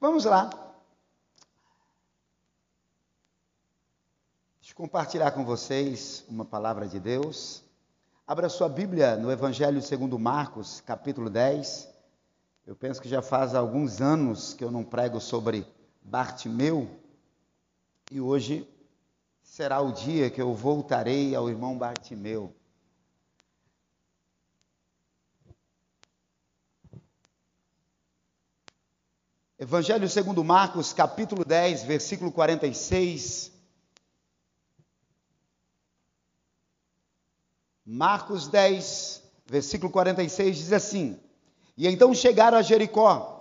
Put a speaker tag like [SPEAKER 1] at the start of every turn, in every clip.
[SPEAKER 1] Vamos lá. Deixa eu compartilhar com vocês uma palavra de Deus. Abra sua Bíblia no Evangelho segundo Marcos, capítulo 10. Eu penso que já faz alguns anos que eu não prego sobre Bartimeu. E hoje será o dia que eu voltarei ao irmão Bartimeu. Evangelho segundo Marcos, capítulo 10, versículo 46. Marcos 10, versículo 46 diz assim: E então chegaram a Jericó.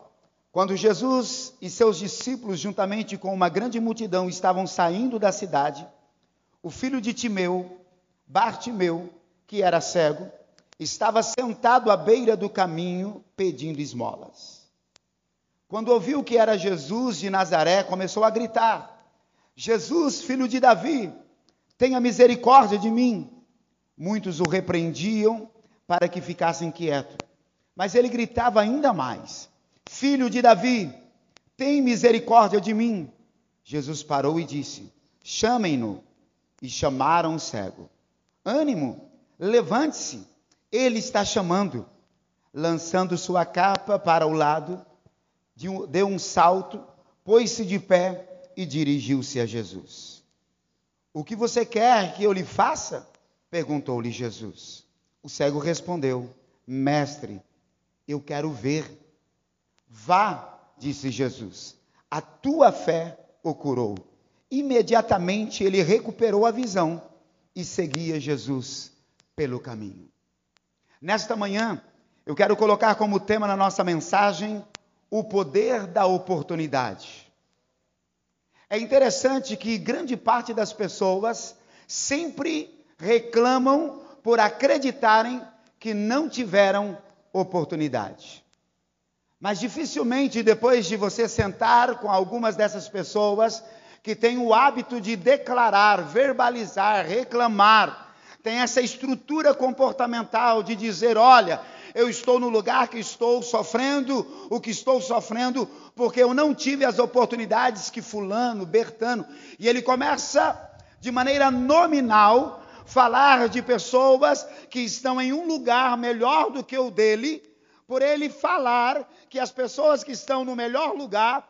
[SPEAKER 1] Quando Jesus e seus discípulos, juntamente com uma grande multidão, estavam saindo da cidade, o filho de Timeu, Bartimeu, que era cego, estava sentado à beira do caminho pedindo esmolas. Quando ouviu que era Jesus de Nazaré, começou a gritar: Jesus, filho de Davi, tenha misericórdia de mim. Muitos o repreendiam para que ficassem quieto. Mas ele gritava ainda mais: Filho de Davi, tem misericórdia de mim. Jesus parou e disse: Chamem-no. E chamaram o cego. Ânimo, levante-se, ele está chamando. Lançando sua capa para o lado, deu um salto, pôs-se de pé e dirigiu-se a Jesus. O que você quer que eu lhe faça? perguntou-lhe Jesus. O cego respondeu: Mestre, eu quero ver. Vá, disse Jesus, a tua fé o curou. Imediatamente ele recuperou a visão e seguia Jesus pelo caminho. Nesta manhã, eu quero colocar como tema na nossa mensagem o poder da oportunidade. É interessante que grande parte das pessoas sempre reclamam por acreditarem que não tiveram oportunidade. Mas dificilmente, depois de você sentar com algumas dessas pessoas que têm o hábito de declarar, verbalizar, reclamar, tem essa estrutura comportamental de dizer: olha, eu estou no lugar que estou sofrendo o que estou sofrendo, porque eu não tive as oportunidades que Fulano, Bertano. E ele começa de maneira nominal falar de pessoas que estão em um lugar melhor do que o dele, por ele falar que as pessoas que estão no melhor lugar,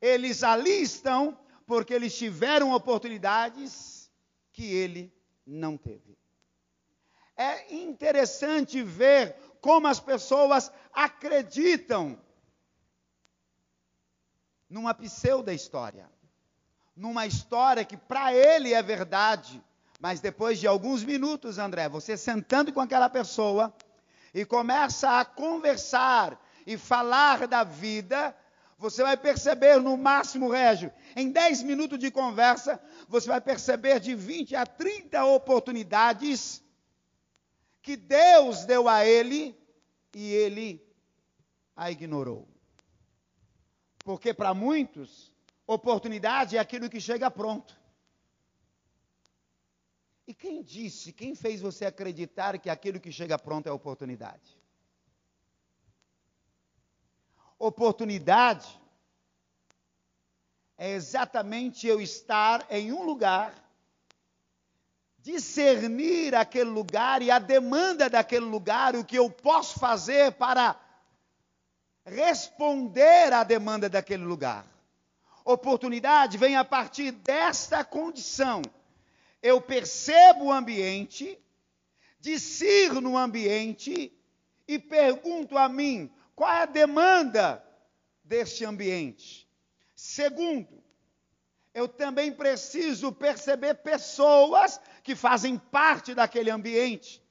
[SPEAKER 1] eles ali estão porque eles tiveram oportunidades que ele não teve. É interessante ver como as pessoas acreditam numa pseudo história, numa história que para ele é verdade, mas depois de alguns minutos, André, você sentando com aquela pessoa e começa a conversar e falar da vida, você vai perceber no máximo, Régio, em 10 minutos de conversa, você vai perceber de 20 a 30 oportunidades que Deus deu a ele e ele a ignorou. Porque para muitos, oportunidade é aquilo que chega pronto. E quem disse, quem fez você acreditar que aquilo que chega pronto é oportunidade? Oportunidade é exatamente eu estar em um lugar discernir aquele lugar e a demanda daquele lugar, o que eu posso fazer para responder à demanda daquele lugar. Oportunidade vem a partir desta condição. Eu percebo o ambiente, discerno o ambiente e pergunto a mim qual é a demanda deste ambiente. Segundo, eu também preciso perceber pessoas que fazem parte daquele ambiente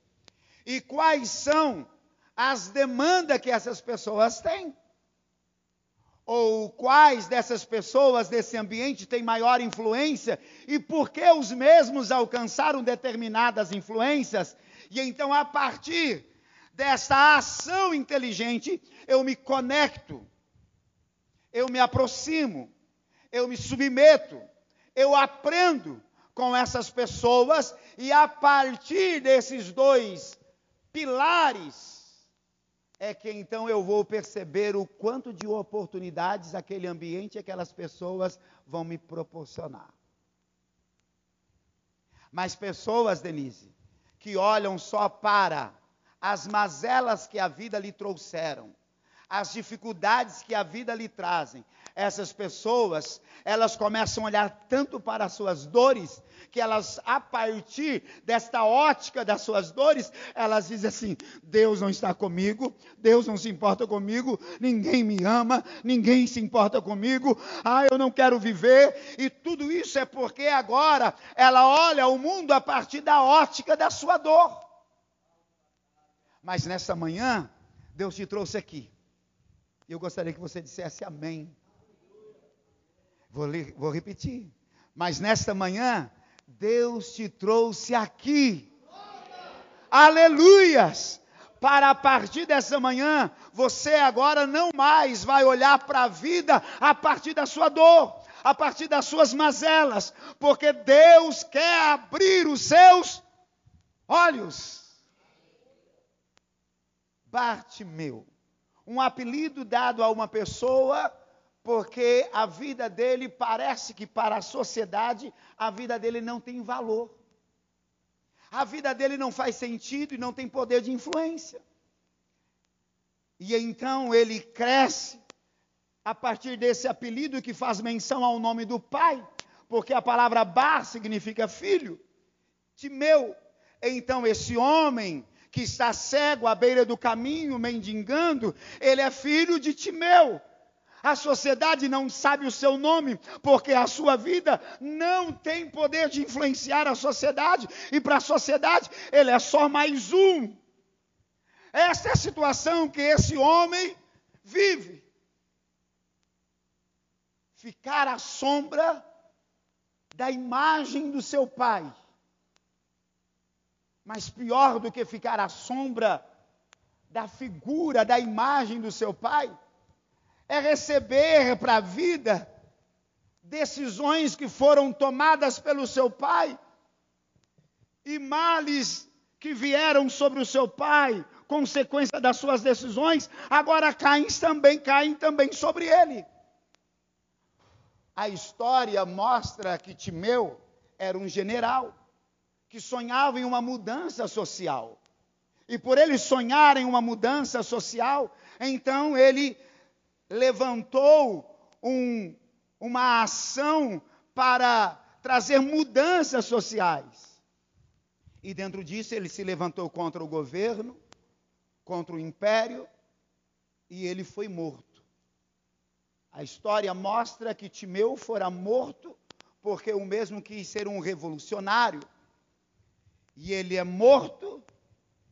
[SPEAKER 1] e quais são as demandas que essas pessoas têm. Ou quais dessas pessoas desse ambiente têm maior influência e por que os mesmos alcançaram determinadas influências. E então, a partir dessa ação inteligente, eu me conecto, eu me aproximo, eu me submeto, eu aprendo com essas pessoas e a partir desses dois pilares é que então eu vou perceber o quanto de oportunidades aquele ambiente, aquelas pessoas vão me proporcionar. Mas pessoas, Denise, que olham só para as mazelas que a vida lhe trouxeram, as dificuldades que a vida lhe trazem, essas pessoas, elas começam a olhar tanto para as suas dores, que elas, a partir desta ótica das suas dores, elas dizem assim: Deus não está comigo, Deus não se importa comigo, ninguém me ama, ninguém se importa comigo, ah, eu não quero viver, e tudo isso é porque agora ela olha o mundo a partir da ótica da sua dor. Mas nessa manhã, Deus te trouxe aqui. Eu gostaria que você dissesse amém. Vou, vou repetir. Mas nesta manhã, Deus te trouxe aqui. Aleluias! Para a partir dessa manhã, você agora não mais vai olhar para a vida a partir da sua dor, a partir das suas mazelas, porque Deus quer abrir os seus olhos. Bartimeu, um apelido dado a uma pessoa porque a vida dele parece que para a sociedade a vida dele não tem valor. A vida dele não faz sentido e não tem poder de influência. E então ele cresce a partir desse apelido que faz menção ao nome do pai, porque a palavra Bar significa filho. Timeu. Então esse homem que está cego à beira do caminho, mendigando, ele é filho de Timeu. A sociedade não sabe o seu nome, porque a sua vida não tem poder de influenciar a sociedade, e para a sociedade ele é só mais um. Essa é a situação que esse homem vive. Ficar à sombra da imagem do seu pai. Mas pior do que ficar à sombra da figura, da imagem do seu pai, é receber para a vida decisões que foram tomadas pelo seu pai e males que vieram sobre o seu pai, consequência das suas decisões, agora caem também, caem também sobre ele. A história mostra que Timeu era um general que sonhava em uma mudança social. E por ele sonhar em uma mudança social, então ele levantou um, uma ação para trazer mudanças sociais. E dentro disso ele se levantou contra o governo, contra o império, e ele foi morto. A história mostra que Timeu fora morto porque o mesmo quis ser um revolucionário. E ele é morto,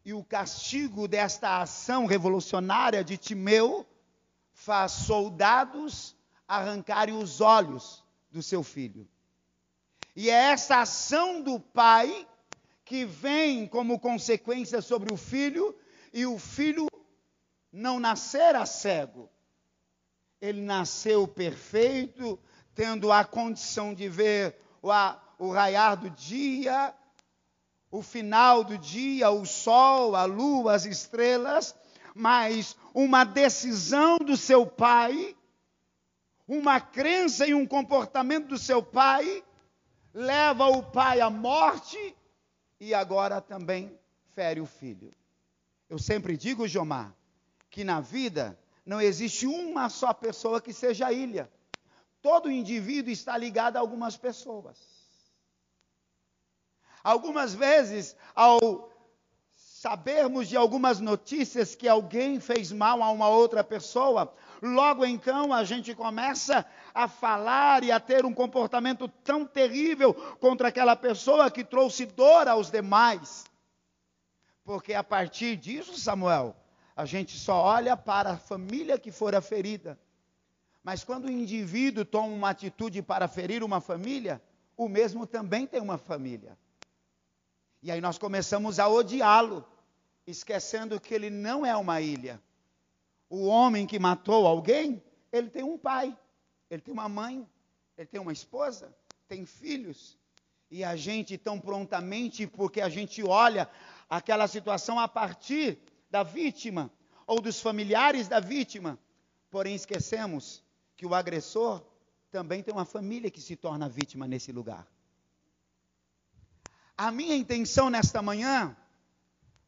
[SPEAKER 1] e o castigo desta ação revolucionária de Timeu faz soldados arrancarem os olhos do seu filho. E é essa ação do pai que vem como consequência sobre o filho, e o filho não nascera cego. Ele nasceu perfeito, tendo a condição de ver o, o raiar do dia, o final do dia, o sol, a lua, as estrelas, mas uma decisão do seu pai, uma crença e um comportamento do seu pai, leva o pai à morte e agora também fere o filho. Eu sempre digo, Jomar, que na vida não existe uma só pessoa que seja ilha. Todo indivíduo está ligado a algumas pessoas. Algumas vezes, ao sabermos de algumas notícias que alguém fez mal a uma outra pessoa, logo então a gente começa a falar e a ter um comportamento tão terrível contra aquela pessoa que trouxe dor aos demais. Porque a partir disso, Samuel, a gente só olha para a família que fora ferida. Mas quando o indivíduo toma uma atitude para ferir uma família, o mesmo também tem uma família. E aí nós começamos a odiá-lo esquecendo que ele não é uma ilha. O homem que matou alguém, ele tem um pai, ele tem uma mãe, ele tem uma esposa, tem filhos. E a gente tão prontamente, porque a gente olha aquela situação a partir da vítima, ou dos familiares da vítima, porém esquecemos que o agressor também tem uma família que se torna vítima nesse lugar. A minha intenção nesta manhã,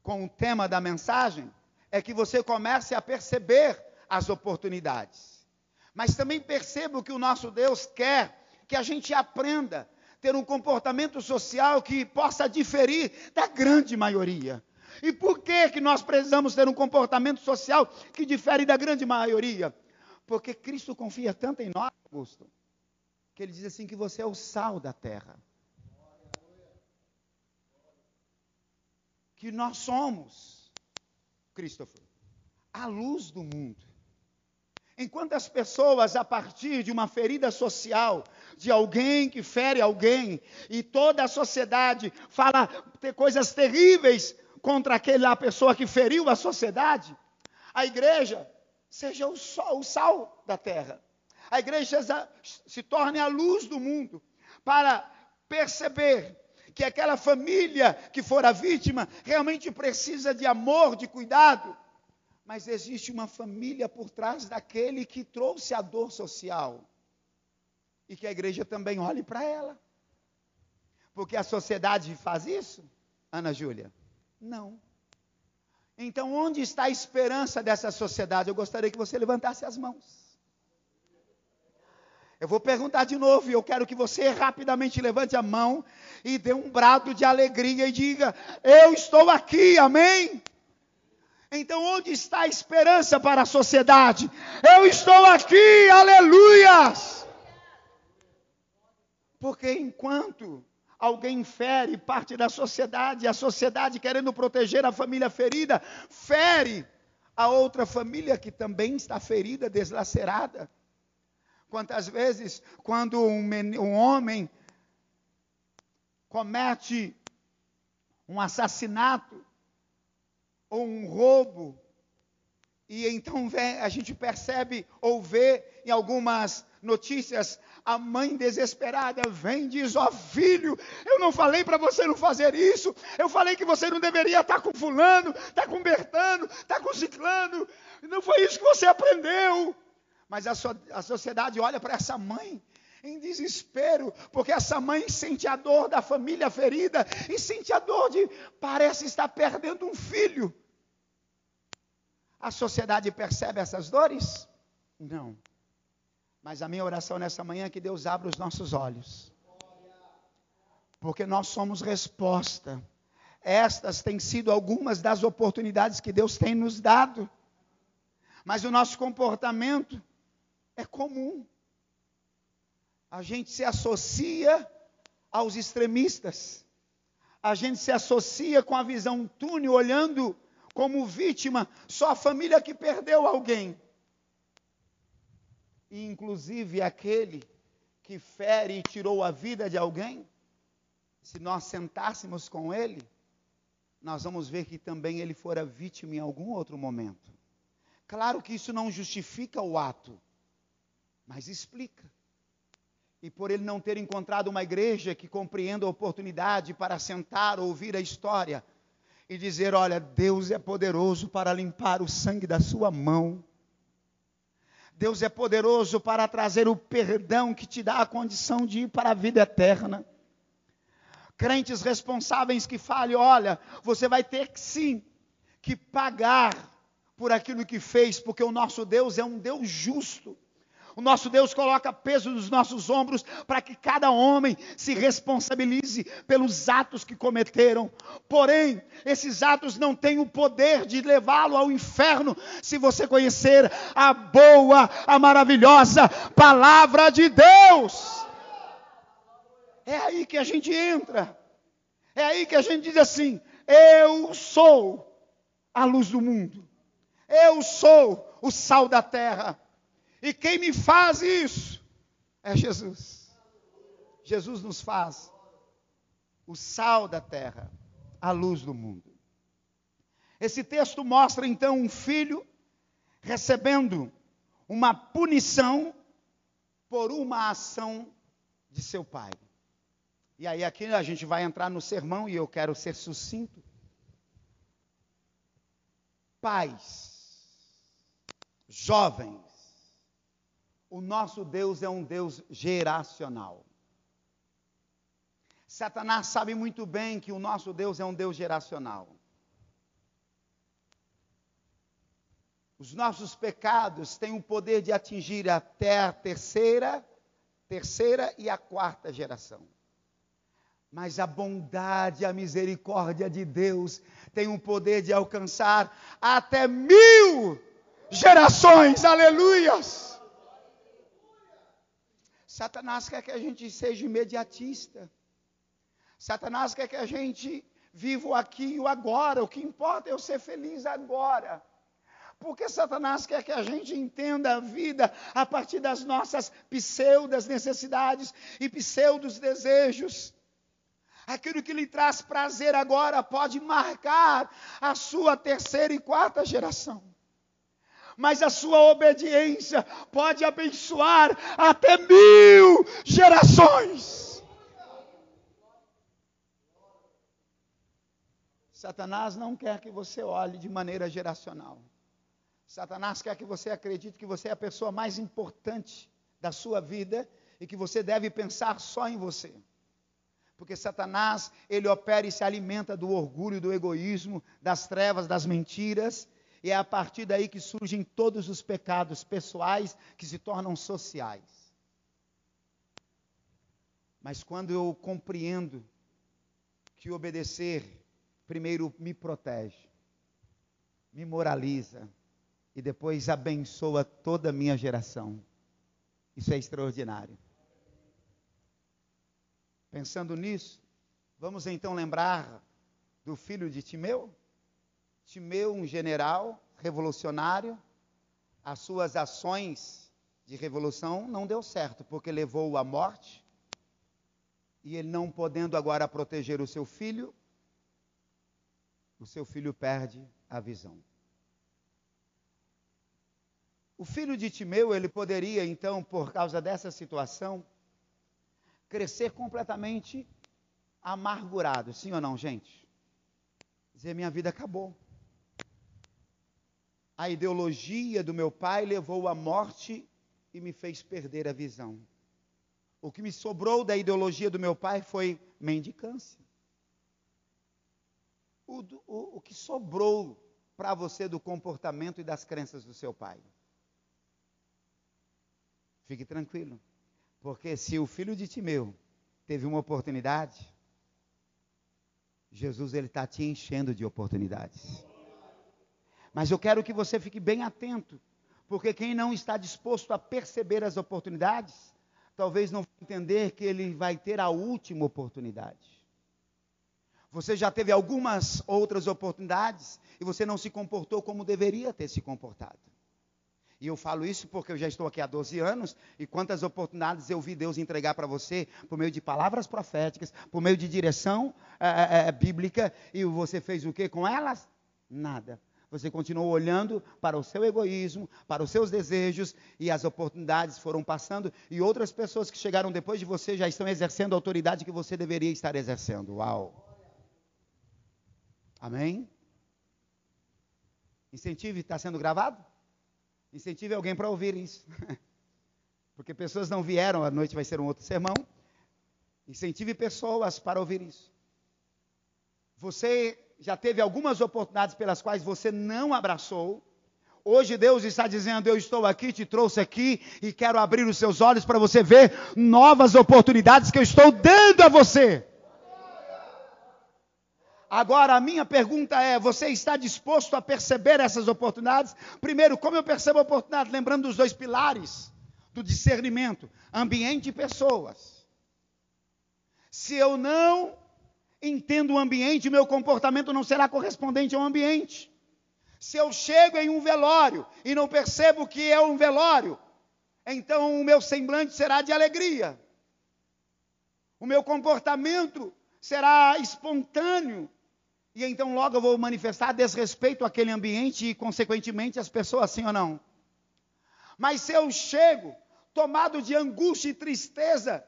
[SPEAKER 1] com o tema da mensagem, é que você comece a perceber as oportunidades. Mas também perceba que o nosso Deus quer que a gente aprenda a ter um comportamento social que possa diferir da grande maioria. E por que, que nós precisamos ter um comportamento social que difere da grande maioria? Porque Cristo confia tanto em nós, Augusto, que ele diz assim que você é o sal da terra. Que nós somos, Christopher, a luz do mundo. Enquanto as pessoas, a partir de uma ferida social, de alguém que fere alguém, e toda a sociedade fala ter coisas terríveis contra aquela pessoa que feriu a sociedade, a igreja seja o, sol, o sal da terra. A igreja se torne a luz do mundo para perceber que aquela família que for a vítima realmente precisa de amor, de cuidado mas existe uma família por trás daquele que trouxe a dor social. E que a igreja também olhe para ela. Porque a sociedade faz isso, Ana Júlia? Não. Então, onde está a esperança dessa sociedade? Eu gostaria que você levantasse as mãos. Eu vou perguntar de novo e eu quero que você rapidamente levante a mão e dê um brado de alegria e diga: Eu estou aqui, amém? Então, onde está a esperança para a sociedade? Eu estou aqui, aleluias! Porque enquanto alguém fere parte da sociedade, a sociedade querendo proteger a família ferida, fere a outra família que também está ferida, deslacerada. Quantas vezes, quando um, um homem comete um assassinato, ou um roubo. E então vem, a gente percebe ou vê em algumas notícias a mãe desesperada vem e diz: Ó oh, filho, eu não falei para você não fazer isso, eu falei que você não deveria estar tá com Fulano, estar tá com Bertano, estar tá com Ciclano, não foi isso que você aprendeu. Mas a, so, a sociedade olha para essa mãe em desespero, porque essa mãe sente a dor da família ferida e sente a dor de parece estar perdendo um filho. A sociedade percebe essas dores? Não. Mas a minha oração nessa manhã é que Deus abra os nossos olhos. Porque nós somos resposta. Estas têm sido algumas das oportunidades que Deus tem nos dado. Mas o nosso comportamento é comum a gente se associa aos extremistas. A gente se associa com a visão túnel, olhando como vítima só a família que perdeu alguém. E inclusive aquele que fere e tirou a vida de alguém, se nós sentássemos com ele, nós vamos ver que também ele fora vítima em algum outro momento. Claro que isso não justifica o ato, mas explica e por ele não ter encontrado uma igreja que compreenda a oportunidade para sentar, ouvir a história e dizer: Olha, Deus é poderoso para limpar o sangue da sua mão. Deus é poderoso para trazer o perdão que te dá a condição de ir para a vida eterna. Crentes responsáveis que falem: olha, você vai ter que sim que pagar por aquilo que fez, porque o nosso Deus é um Deus justo. O nosso Deus coloca peso nos nossos ombros para que cada homem se responsabilize pelos atos que cometeram. Porém, esses atos não têm o poder de levá-lo ao inferno se você conhecer a boa, a maravilhosa palavra de Deus. É aí que a gente entra. É aí que a gente diz assim: Eu sou a luz do mundo. Eu sou o sal da terra. E quem me faz isso é Jesus. Jesus nos faz o sal da terra, a luz do mundo. Esse texto mostra então um filho recebendo uma punição por uma ação de seu pai. E aí aqui a gente vai entrar no sermão e eu quero ser sucinto. Pais jovens, o nosso Deus é um Deus geracional. Satanás sabe muito bem que o nosso Deus é um Deus geracional. Os nossos pecados têm o poder de atingir até a terceira, terceira e a quarta geração. Mas a bondade, a misericórdia de Deus tem o poder de alcançar até mil gerações. Aleluias! Satanás quer que a gente seja imediatista. Satanás quer que a gente viva o aqui e o agora. O que importa é eu ser feliz agora. Porque Satanás quer que a gente entenda a vida a partir das nossas pseudas necessidades e pseudos desejos. Aquilo que lhe traz prazer agora pode marcar a sua terceira e quarta geração. Mas a sua obediência pode abençoar até mil gerações. Satanás não quer que você olhe de maneira geracional. Satanás quer que você acredite que você é a pessoa mais importante da sua vida e que você deve pensar só em você. Porque Satanás, ele opera e se alimenta do orgulho, do egoísmo, das trevas, das mentiras, e é a partir daí que surgem todos os pecados pessoais que se tornam sociais. Mas quando eu compreendo que obedecer, primeiro me protege, me moraliza e depois abençoa toda a minha geração, isso é extraordinário. Pensando nisso, vamos então lembrar do filho de Timeu? Timeu, um general revolucionário, as suas ações de revolução não deu certo, porque levou à morte, e ele não podendo agora proteger o seu filho, o seu filho perde a visão. O filho de Timeu, ele poderia então, por causa dessa situação, crescer completamente amargurado, sim ou não, gente? Dizer, minha vida acabou. A ideologia do meu pai levou à morte e me fez perder a visão. O que me sobrou da ideologia do meu pai foi mendicância. O, o, o que sobrou para você do comportamento e das crenças do seu pai? Fique tranquilo. Porque se o filho de Timeu teve uma oportunidade, Jesus ele está te enchendo de oportunidades. Mas eu quero que você fique bem atento, porque quem não está disposto a perceber as oportunidades, talvez não entender que ele vai ter a última oportunidade. Você já teve algumas outras oportunidades e você não se comportou como deveria ter se comportado. E eu falo isso porque eu já estou aqui há 12 anos e quantas oportunidades eu vi Deus entregar para você por meio de palavras proféticas, por meio de direção é, é, bíblica, e você fez o que com elas? Nada. Você continuou olhando para o seu egoísmo, para os seus desejos, e as oportunidades foram passando, e outras pessoas que chegaram depois de você já estão exercendo a autoridade que você deveria estar exercendo. Uau! Amém? Incentive está sendo gravado? Incentive alguém para ouvir isso. Porque pessoas não vieram, a noite vai ser um outro sermão. Incentive pessoas para ouvir isso. Você já teve algumas oportunidades pelas quais você não abraçou. Hoje Deus está dizendo: Eu estou aqui, te trouxe aqui e quero abrir os seus olhos para você ver novas oportunidades que eu estou dando a você. Agora, a minha pergunta é: você está disposto a perceber essas oportunidades? Primeiro, como eu percebo a oportunidade? Lembrando dos dois pilares do discernimento: ambiente e pessoas. Se eu não entendo o ambiente, meu comportamento não será correspondente ao ambiente. Se eu chego em um velório e não percebo que é um velório, então o meu semblante será de alegria. O meu comportamento será espontâneo e então logo eu vou manifestar desrespeito àquele ambiente e, consequentemente, às pessoas, sim ou não? Mas se eu chego tomado de angústia e tristeza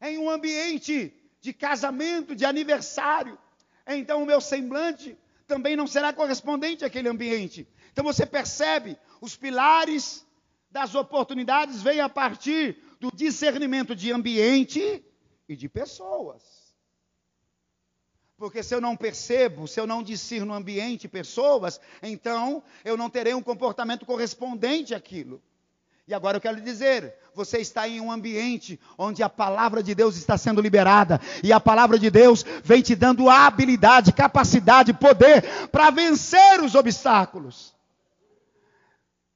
[SPEAKER 1] em um ambiente de casamento, de aniversário, então o meu semblante também não será correspondente àquele ambiente. Então você percebe, os pilares das oportunidades vêm a partir do discernimento de ambiente e de pessoas. Porque se eu não percebo, se eu não discerno ambiente e pessoas, então eu não terei um comportamento correspondente àquilo. E agora eu quero dizer: você está em um ambiente onde a palavra de Deus está sendo liberada, e a palavra de Deus vem te dando habilidade, capacidade, poder para vencer os obstáculos.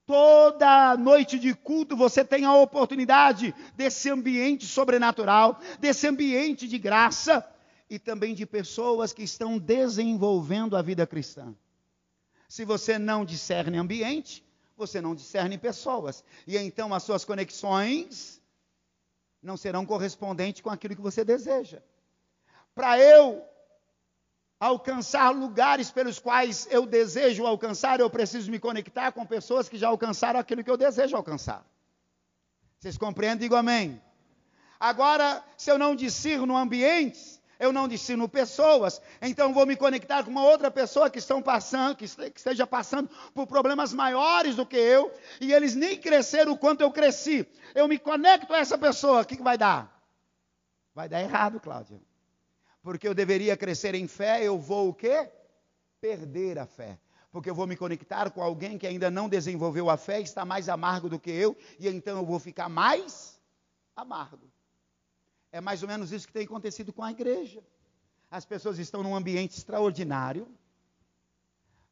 [SPEAKER 1] Toda noite de culto você tem a oportunidade desse ambiente sobrenatural, desse ambiente de graça e também de pessoas que estão desenvolvendo a vida cristã. Se você não discerne ambiente, você não discerne pessoas. E então as suas conexões não serão correspondentes com aquilo que você deseja. Para eu alcançar lugares pelos quais eu desejo alcançar, eu preciso me conectar com pessoas que já alcançaram aquilo que eu desejo alcançar. Vocês compreendem? Digo amém. Agora, se eu não discerno ambientes, eu não ensino pessoas, então vou me conectar com uma outra pessoa que estão passando, que esteja passando por problemas maiores do que eu, e eles nem cresceram o quanto eu cresci. Eu me conecto a essa pessoa, o que, vai dar? Vai dar errado, Cláudia. Porque eu deveria crescer em fé, eu vou o quê? Perder a fé. Porque eu vou me conectar com alguém que ainda não desenvolveu a fé, está mais amargo do que eu, e então eu vou ficar mais amargo. É mais ou menos isso que tem acontecido com a igreja. As pessoas estão num ambiente extraordinário,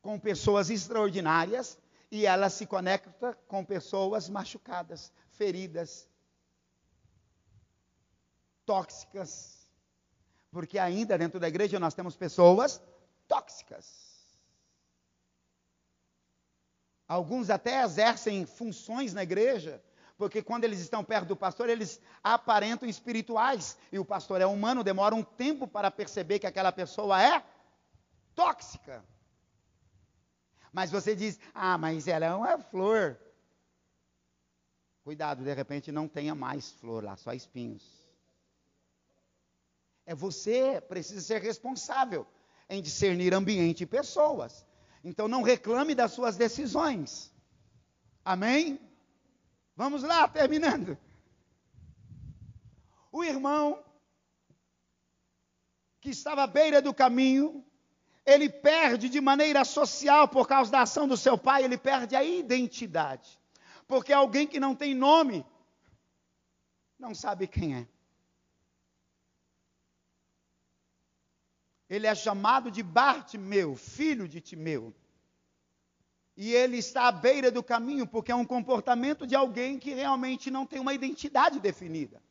[SPEAKER 1] com pessoas extraordinárias, e ela se conecta com pessoas machucadas, feridas, tóxicas. Porque ainda dentro da igreja nós temos pessoas tóxicas. Alguns até exercem funções na igreja, porque quando eles estão perto do pastor, eles aparentam espirituais. E o pastor é humano, demora um tempo para perceber que aquela pessoa é tóxica. Mas você diz, ah, mas ela é uma flor. Cuidado, de repente não tenha mais flor lá, só espinhos. É você precisa ser responsável em discernir ambiente e pessoas. Então não reclame das suas decisões. Amém? Vamos lá, terminando. O irmão que estava à beira do caminho, ele perde de maneira social por causa da ação do seu pai, ele perde a identidade. Porque alguém que não tem nome não sabe quem é. Ele é chamado de Bartimeu, filho de Timeu e ele está à beira do caminho porque é um comportamento de alguém que realmente não tem uma identidade definida.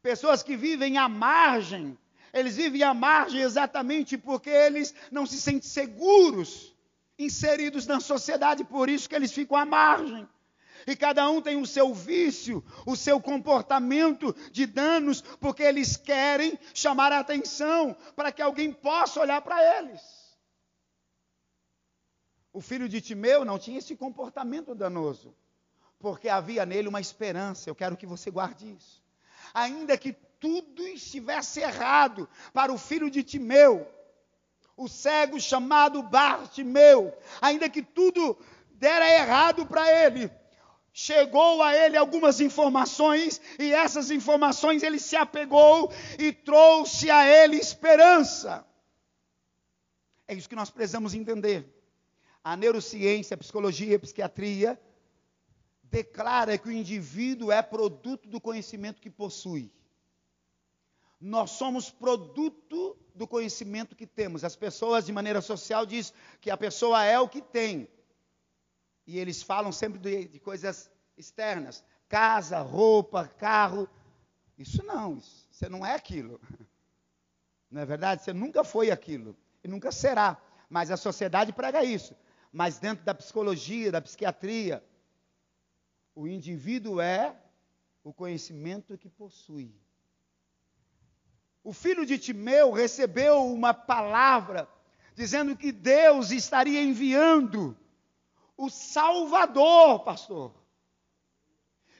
[SPEAKER 1] Pessoas que vivem à margem, eles vivem à margem exatamente porque eles não se sentem seguros inseridos na sociedade, por isso que eles ficam à margem. E cada um tem o seu vício, o seu comportamento de danos, porque eles querem chamar a atenção para que alguém possa olhar para eles. O filho de Timeu não tinha esse comportamento danoso, porque havia nele uma esperança. Eu quero que você guarde isso. Ainda que tudo estivesse errado para o filho de Timeu, o cego chamado Bartimeu, ainda que tudo dera errado para ele, chegou a ele algumas informações e essas informações ele se apegou e trouxe a ele esperança. É isso que nós precisamos entender a neurociência, a psicologia, a psiquiatria declara que o indivíduo é produto do conhecimento que possui. Nós somos produto do conhecimento que temos. As pessoas, de maneira social, dizem que a pessoa é o que tem. E eles falam sempre de, de coisas externas: casa, roupa, carro. Isso não, isso, você não é aquilo. Não é verdade? Você nunca foi aquilo e nunca será. Mas a sociedade prega isso mas dentro da psicologia, da psiquiatria, o indivíduo é o conhecimento que possui. O filho de Timeu recebeu uma palavra dizendo que Deus estaria enviando o Salvador, pastor.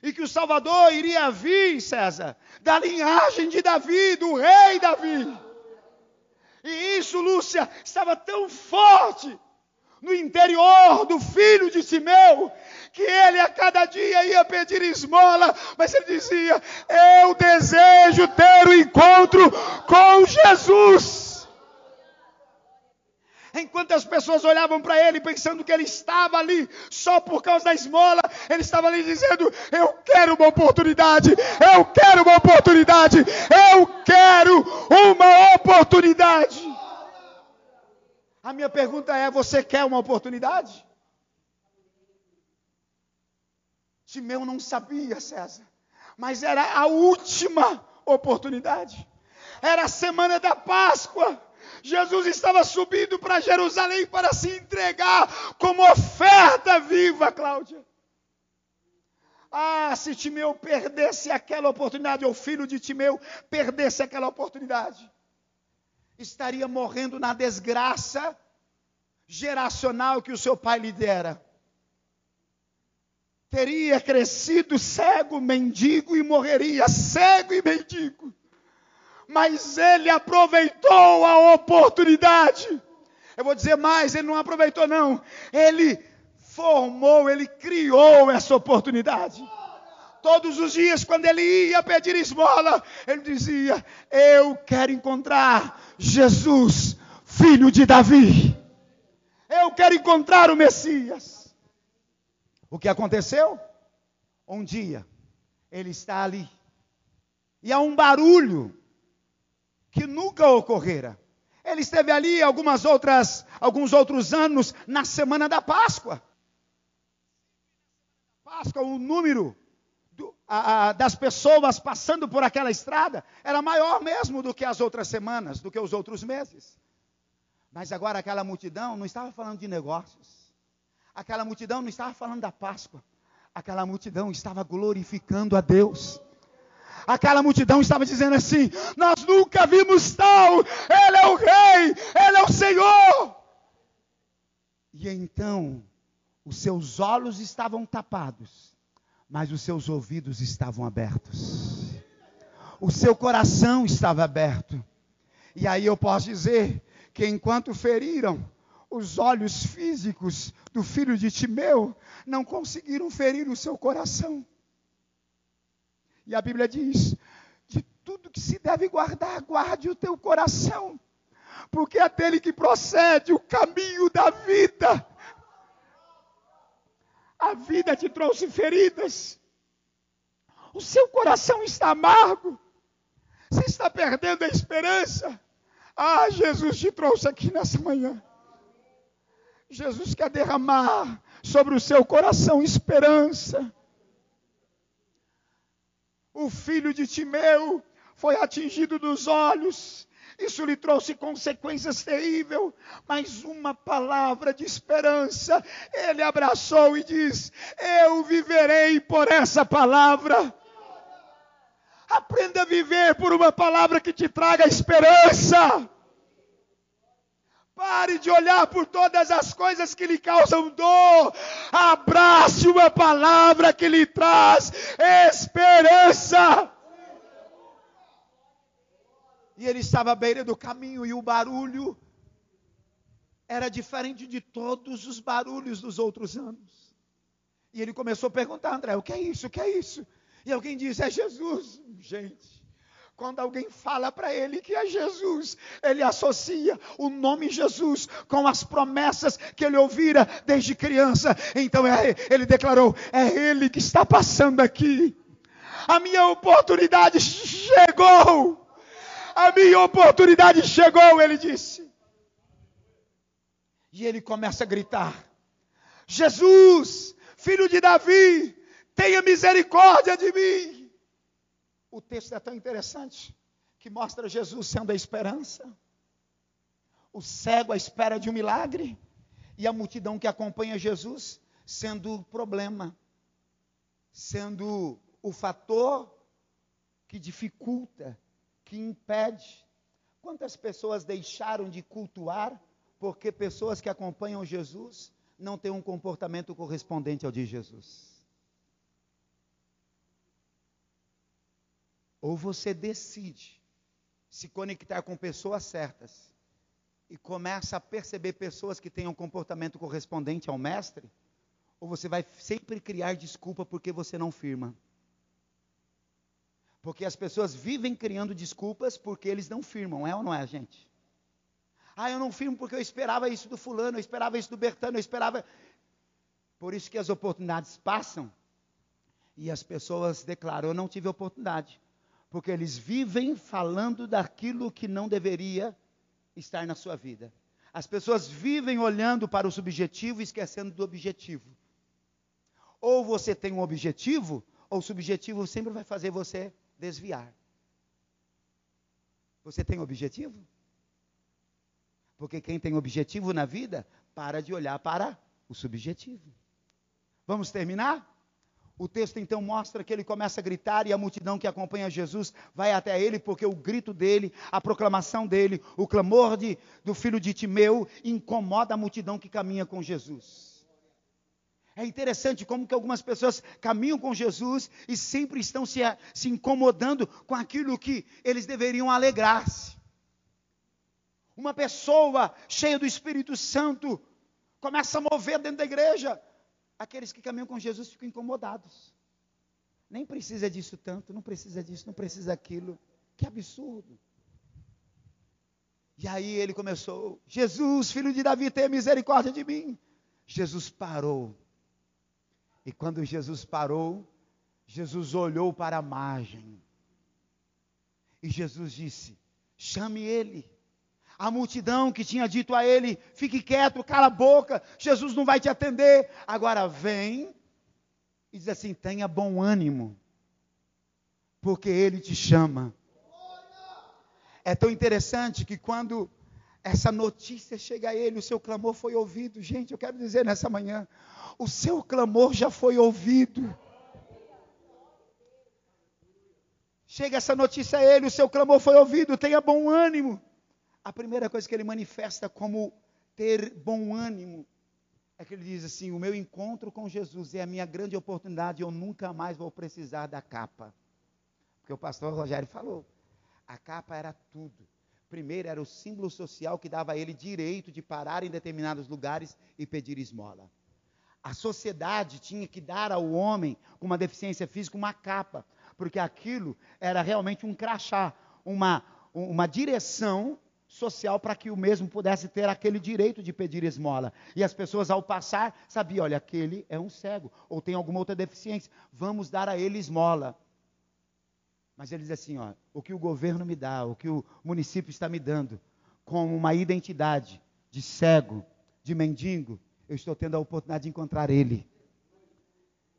[SPEAKER 1] E que o Salvador iria vir, César, da linhagem de Davi, do rei Davi. E isso, Lúcia, estava tão forte no interior do filho de Simeu, que ele a cada dia ia pedir esmola, mas ele dizia: Eu desejo ter o um encontro com Jesus. Enquanto as pessoas olhavam para ele pensando que ele estava ali só por causa da esmola, ele estava ali dizendo: Eu quero uma oportunidade, eu quero uma oportunidade, eu quero uma oportunidade. A minha pergunta é: você quer uma oportunidade? Timeu não sabia, César, mas era a última oportunidade. Era a semana da Páscoa. Jesus estava subindo para Jerusalém para se entregar como oferta viva, Cláudia. Ah, se Timeu perdesse aquela oportunidade, ou filho de Timeu perdesse aquela oportunidade, estaria morrendo na desgraça geracional que o seu pai lhe dera. Teria crescido cego, mendigo e morreria cego e mendigo mas ele aproveitou a oportunidade. Eu vou dizer mais, ele não aproveitou, não. Ele formou, ele criou essa oportunidade. Todos os dias, quando ele ia pedir esmola, ele dizia: Eu quero encontrar Jesus, filho de Davi. Eu quero encontrar o Messias. O que aconteceu? Um dia, ele está ali, e há um barulho que nunca ocorrera. Ele esteve ali algumas outras, alguns outros anos na semana da Páscoa. Páscoa, o número a, a, das pessoas passando por aquela estrada era maior mesmo do que as outras semanas, do que os outros meses. Mas agora aquela multidão não estava falando de negócios. Aquela multidão não estava falando da Páscoa. Aquela multidão estava glorificando a Deus aquela multidão estava dizendo assim: Nós nunca vimos tal, Ele é o Rei, Ele é o Senhor. E então, os seus olhos estavam tapados, mas os seus ouvidos estavam abertos, o seu coração estava aberto. E aí eu posso dizer que enquanto feriram os olhos físicos do filho de Timeu, não conseguiram ferir o seu coração. E a Bíblia diz: de tudo que se deve guardar, guarde o teu coração, porque é dele que procede o caminho da vida. A vida te trouxe feridas, o seu coração está amargo, você está perdendo a esperança. Ah, Jesus te trouxe aqui nessa manhã. Jesus quer derramar sobre o seu coração esperança o filho de Timeu foi atingido dos olhos. Isso lhe trouxe consequências terríveis, mas uma palavra de esperança ele abraçou e diz: Eu viverei por essa palavra. Aprenda a viver por uma palavra que te traga esperança. Pare de olhar por todas as coisas que lhe causam dor. Abrace uma palavra que lhe traz esperança. E ele estava à beira do caminho e o barulho era diferente de todos os barulhos dos outros anos. E ele começou a perguntar, André, o que é isso? O que é isso? E alguém disse, é Jesus. Gente, quando alguém fala para ele que é Jesus, ele associa o nome Jesus com as promessas que ele ouvira desde criança. Então é, ele declarou: é ele que está passando aqui. A minha oportunidade chegou. A minha oportunidade chegou, ele disse. E ele começa a gritar: Jesus, filho de Davi, tenha misericórdia de mim. O texto é tão interessante que mostra Jesus sendo a esperança, o cego à espera de um milagre e a multidão que acompanha Jesus sendo o problema, sendo o fator que dificulta, que impede. Quantas pessoas deixaram de cultuar porque pessoas que acompanham Jesus não têm um comportamento correspondente ao de Jesus? Ou você decide se conectar com pessoas certas e começa a perceber pessoas que tenham um comportamento correspondente ao mestre, ou você vai sempre criar desculpa porque você não firma? Porque as pessoas vivem criando desculpas porque eles não firmam, é ou não é, gente? Ah, eu não firmo porque eu esperava isso do fulano, eu esperava isso do Bertano, eu esperava. Por isso que as oportunidades passam e as pessoas declaram: Eu não tive oportunidade. Porque eles vivem falando daquilo que não deveria estar na sua vida. As pessoas vivem olhando para o subjetivo e esquecendo do objetivo. Ou você tem um objetivo, ou o subjetivo sempre vai fazer você desviar. Você tem objetivo? Porque quem tem objetivo na vida, para de olhar para o subjetivo. Vamos terminar? O texto então mostra que ele começa a gritar e a multidão que acompanha Jesus vai até ele, porque o grito dele, a proclamação dele, o clamor de, do filho de Timeu incomoda a multidão que caminha com Jesus. É interessante como que algumas pessoas caminham com Jesus e sempre estão se, se incomodando com aquilo que eles deveriam alegrar-se. Uma pessoa cheia do Espírito Santo começa a mover dentro da igreja, aqueles que caminham com Jesus ficam incomodados. Nem precisa disso tanto, não precisa disso, não precisa daquilo. Que absurdo. E aí ele começou: Jesus, filho de Davi, tenha misericórdia de mim. Jesus parou. E quando Jesus parou, Jesus olhou para a margem. E Jesus disse: chame ele. A multidão que tinha dito a ele: fique quieto, cala a boca, Jesus não vai te atender. Agora vem e diz assim: tenha bom ânimo, porque ele te chama. É tão interessante que quando essa notícia chega a ele, o seu clamor foi ouvido. Gente, eu quero dizer nessa manhã: o seu clamor já foi ouvido. Chega essa notícia a ele, o seu clamor foi ouvido, tenha bom ânimo a primeira coisa que ele manifesta como ter bom ânimo é que ele diz assim: O meu encontro com Jesus é a minha grande oportunidade, eu nunca mais vou precisar da capa. Porque o pastor Rogério falou: a capa era tudo. Primeiro, era o símbolo social que dava a ele direito de parar em determinados lugares e pedir esmola. A sociedade tinha que dar ao homem com uma deficiência física uma capa, porque aquilo era realmente um crachá, uma, uma direção social para que o mesmo pudesse ter aquele direito de pedir esmola. E as pessoas, ao passar, sabiam: olha, aquele é um cego, ou tem alguma outra deficiência, vamos dar a ele esmola. Mas ele diz assim: ó, o que o governo me dá, o que o município está me dando, como uma identidade de cego, de mendigo, eu estou tendo a oportunidade de encontrar ele.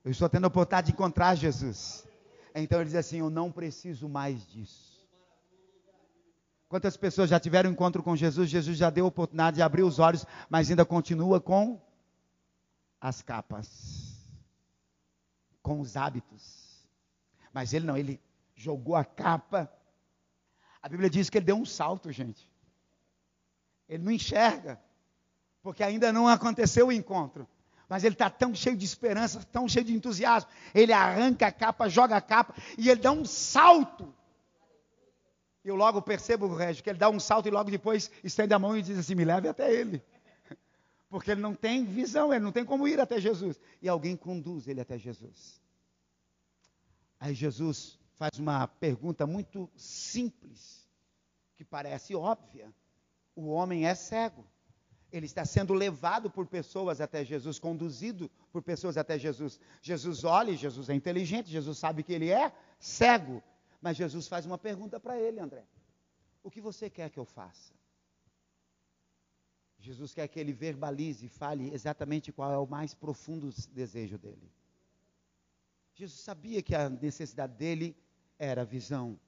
[SPEAKER 1] Eu estou tendo a oportunidade de encontrar Jesus. Então ele diz assim: eu não preciso mais disso. Quantas pessoas já tiveram encontro com Jesus? Jesus já deu a oportunidade de abrir os olhos, mas ainda continua com as capas, com os hábitos. Mas ele não, ele jogou a capa. A Bíblia diz que ele deu um salto, gente. Ele não enxerga, porque ainda não aconteceu o encontro. Mas ele está tão cheio de esperança, tão cheio de entusiasmo. Ele arranca a capa, joga a capa e ele dá um salto eu logo percebo, Régio, que ele dá um salto e logo depois estende a mão e diz assim: me leve até ele. Porque ele não tem visão, ele não tem como ir até Jesus. E alguém conduz ele até Jesus. Aí Jesus faz uma pergunta muito simples, que parece óbvia. O homem é cego. Ele está sendo levado por pessoas até Jesus, conduzido por pessoas até Jesus. Jesus olha, Jesus é inteligente, Jesus sabe que ele é cego. Mas Jesus faz uma pergunta para ele, André: O que você quer que eu faça? Jesus quer que ele verbalize fale exatamente qual é o mais profundo desejo dele. Jesus sabia que a necessidade dele era visão.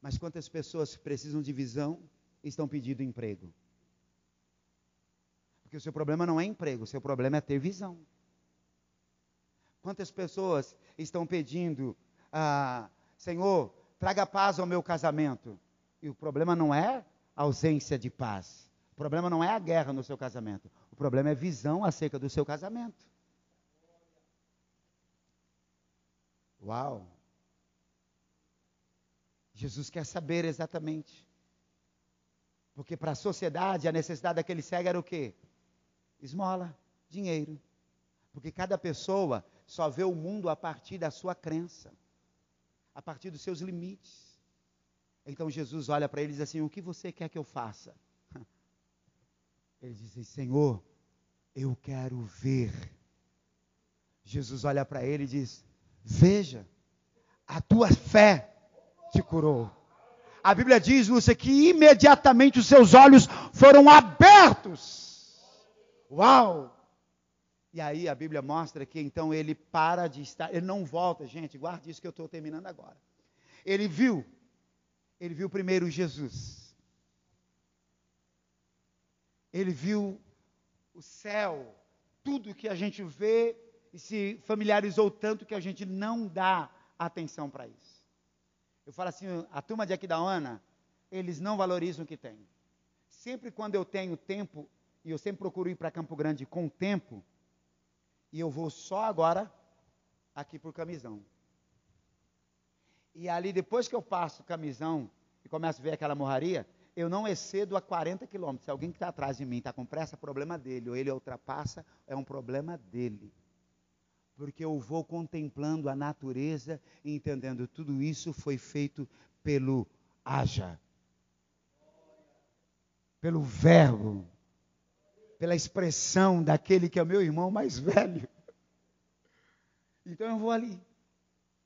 [SPEAKER 1] Mas quantas pessoas precisam de visão e estão pedindo emprego? Porque o seu problema não é emprego, o seu problema é ter visão. Quantas pessoas estão pedindo ah, Senhor, traga paz ao meu casamento. E o problema não é a ausência de paz. O problema não é a guerra no seu casamento. O problema é visão acerca do seu casamento. Uau! Jesus quer saber exatamente Porque para a sociedade a necessidade daquele cego era o quê? Esmola, dinheiro. Porque cada pessoa só vê o mundo a partir da sua crença, a partir dos seus limites. Então Jesus olha para ele e diz assim: O que você quer que eu faça? Ele diz assim: Senhor, eu quero ver. Jesus olha para ele e diz: Veja, a tua fé te curou. A Bíblia diz, Lúcia, que imediatamente os seus olhos foram abertos. Uau! E aí a Bíblia mostra que então ele para de estar, ele não volta, gente, guarde isso que eu estou terminando agora. Ele viu, ele viu primeiro Jesus. Ele viu o céu, tudo que a gente vê e se familiarizou tanto que a gente não dá atenção para isso. Eu falo assim, a turma de aqui da Ana, eles não valorizam o que tem. Sempre quando eu tenho tempo, e eu sempre procuro ir para Campo Grande com tempo, e eu vou só agora aqui por Camisão. E ali, depois que eu passo Camisão e começo a ver aquela morraria, eu não excedo a 40 quilômetros. Se alguém que está atrás de mim está com pressa, é problema dele. Ou ele ultrapassa, é um problema dele porque eu vou contemplando a natureza e entendendo tudo isso foi feito pelo haja, pelo verbo, pela expressão daquele que é o meu irmão mais velho. Então eu vou ali,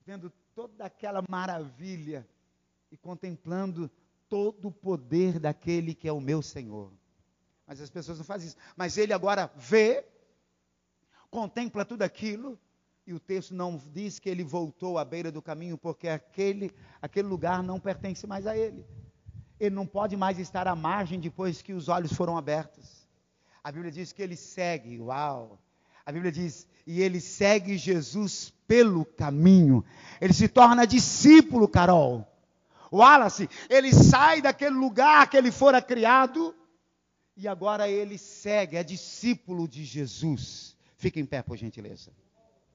[SPEAKER 1] vendo toda aquela maravilha e contemplando todo o poder daquele que é o meu Senhor. Mas as pessoas não fazem isso. Mas ele agora vê contempla tudo aquilo, e o texto não diz que ele voltou à beira do caminho, porque aquele, aquele lugar não pertence mais a ele. Ele não pode mais estar à margem depois que os olhos foram abertos. A Bíblia diz que ele segue, uau! A Bíblia diz, e ele segue Jesus pelo caminho. Ele se torna discípulo, Carol. Wallace, ele sai daquele lugar que ele fora criado e agora ele segue, é discípulo de Jesus. Fique em pé, por gentileza.